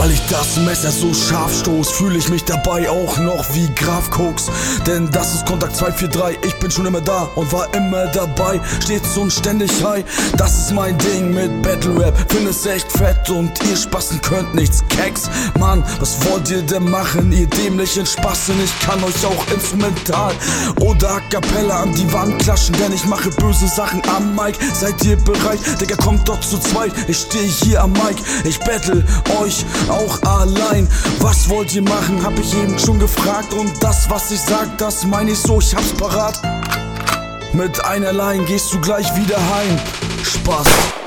Weil ich das Messer so scharf stoß, fühle ich mich dabei auch noch wie Graf Koks. Denn das ist Kontakt 243, ich bin schon immer da und war immer dabei, stets und ständig high. Das ist mein Ding mit Battle Rap, finde es echt fett und ihr Spassen könnt nichts keks. Mann, was wollt ihr denn machen, ihr dämlichen Spassen? Ich kann euch auch instrumental oder a cappella an die Wand klatschen, denn ich mache böse Sachen am Mic. Seid ihr bereit? Digga, kommt doch zu zweit. Ich stehe hier am Mic, ich battle euch auch allein. Was wollt ihr machen? Hab ich eben schon gefragt. Und das, was ich sag, das meine ich so, ich hab's parat. Mit einer Line gehst du gleich wieder heim. Spaß.